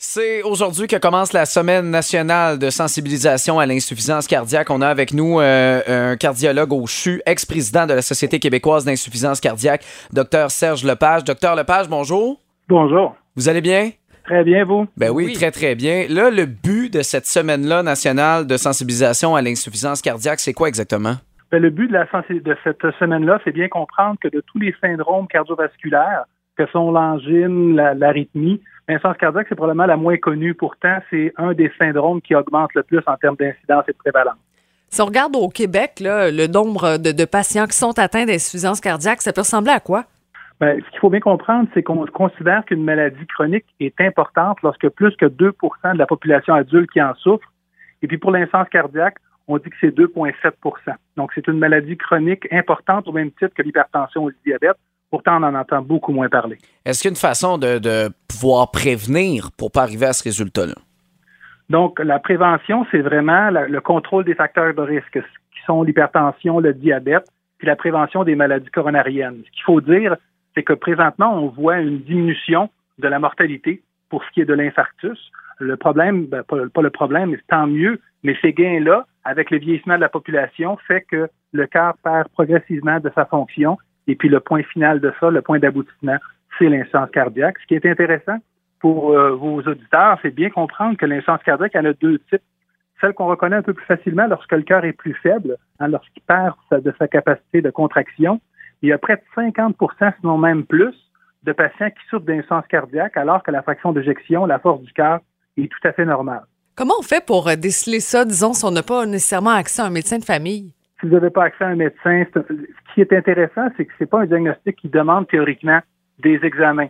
C'est aujourd'hui que commence la semaine nationale de sensibilisation à l'insuffisance cardiaque. On a avec nous euh, un cardiologue au CHU, ex-président de la Société québécoise d'insuffisance cardiaque, Dr Serge Lepage. Docteur Lepage, bonjour. Bonjour. Vous allez bien? Très bien, vous? Ben oui, très, très bien. Là, le but de cette semaine-là nationale de sensibilisation à l'insuffisance cardiaque, c'est quoi exactement? Ben, le but de, la de cette semaine-là, c'est bien comprendre que de tous les syndromes cardiovasculaires, que sont l'angine, l'arythmie, L'insuffisance cardiaque, c'est probablement la moins connue. Pourtant, c'est un des syndromes qui augmente le plus en termes d'incidence et de prévalence. Si on regarde au Québec, le nombre de, patients qui sont atteints d'insuffisance cardiaque, ça peut ressembler à quoi? Bien, ce qu'il faut bien comprendre, c'est qu'on considère qu'une maladie chronique est importante lorsque plus que 2% de la population adulte qui en souffre. Et puis pour l'insuffisance cardiaque, on dit que c'est 2,7% Donc c'est une maladie chronique importante au même titre que l'hypertension ou le diabète. Pourtant, on en entend beaucoup moins parler. Est-ce qu'il y a une façon de, pouvoir prévenir pour pas arriver à ce résultat-là? Donc, la prévention, c'est vraiment le contrôle des facteurs de risque, qui sont l'hypertension, le diabète, puis la prévention des maladies coronariennes. Ce qu'il faut dire, c'est que présentement, on voit une diminution de la mortalité pour ce qui est de l'infarctus. Le problème, ben, pas, pas, le problème, mais tant mieux, mais ces gains-là, avec le vieillissement de la population, fait que le cœur perd progressivement de sa fonction et puis le point final de ça, le point d'aboutissement, c'est l'insuffisance cardiaque. Ce qui est intéressant pour euh, vos auditeurs, c'est bien comprendre que l'insuffisance cardiaque, elle a deux types. Celle qu'on reconnaît un peu plus facilement lorsque le cœur est plus faible, hein, lorsqu'il perd de sa capacité de contraction. Il y a près de 50% sinon même plus, de patients qui souffrent d'insuffisance cardiaque alors que la fraction d'éjection, la force du cœur, est tout à fait normale. Comment on fait pour euh, déceler ça, disons, si on n'a pas nécessairement accès à un médecin de famille? Si vous n'avez pas accès à un médecin, ce qui est intéressant, c'est que ce n'est pas un diagnostic qui demande théoriquement des examens.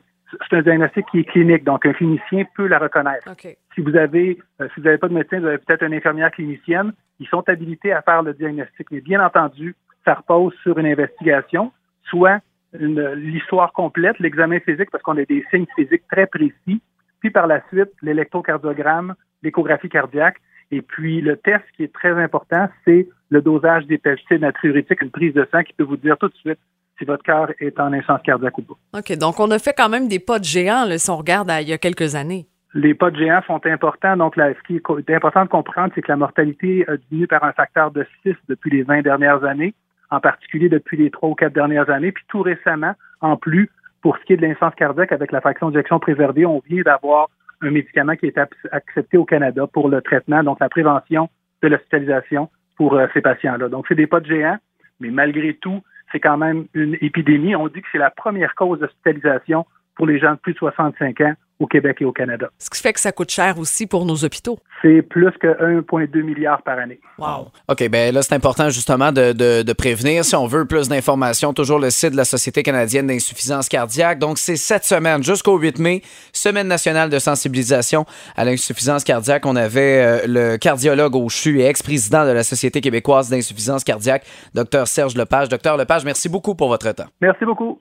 C'est un diagnostic qui est clinique, donc un clinicien peut la reconnaître. Si vous avez, euh, si vous n'avez pas de médecin, vous avez peut-être une infirmière clinicienne, ils sont habilités à faire le diagnostic. Mais bien entendu, ça repose sur une investigation, soit l'histoire complète, l'examen physique, parce qu'on a des signes physiques très précis, puis par la suite, l'électrocardiogramme, l'échographie cardiaque, et puis, le test qui est très important, c'est le dosage des peptides natriurétiques, une prise de sang qui peut vous dire tout de suite si votre cœur est en insuffisance cardiaque ou pas. OK, donc on a fait quand même des pas de géant là, si on regarde il y a quelques années. Les pas de géant sont importants. Donc, là, ce qui est important de comprendre, c'est que la mortalité a diminué par un facteur de 6 depuis les 20 dernières années, en particulier depuis les 3 ou 4 dernières années. Puis tout récemment, en plus, pour ce qui est de l'insuffisance cardiaque avec la fraction d'éjection préservée, on vient d'avoir un médicament qui est accepté au Canada pour le traitement, donc la prévention de l'hospitalisation pour euh, ces patients-là. Donc, c'est des pas de géants, mais malgré tout, c'est quand même une épidémie. On dit que c'est la première cause d'hospitalisation pour les gens de plus de 65 ans au Québec et au Canada. Ce qui fait que ça coûte cher aussi pour nos hôpitaux. C'est plus que 1,2 milliard par année. Wow. OK, bien là, c'est important justement de, de, prévenir. Si on veut plus d'informations, toujours le site de la Société canadienne d'insuffisance cardiaque. Donc, c'est cette semaine jusqu'au 8 mai, semaine nationale de sensibilisation à l'insuffisance cardiaque. On avait euh, le cardiologue au CHU et ex-président de la Société québécoise d'insuffisance cardiaque, Dr Serge Lepage. Docteur Lepage, merci beaucoup pour votre temps. Merci beaucoup.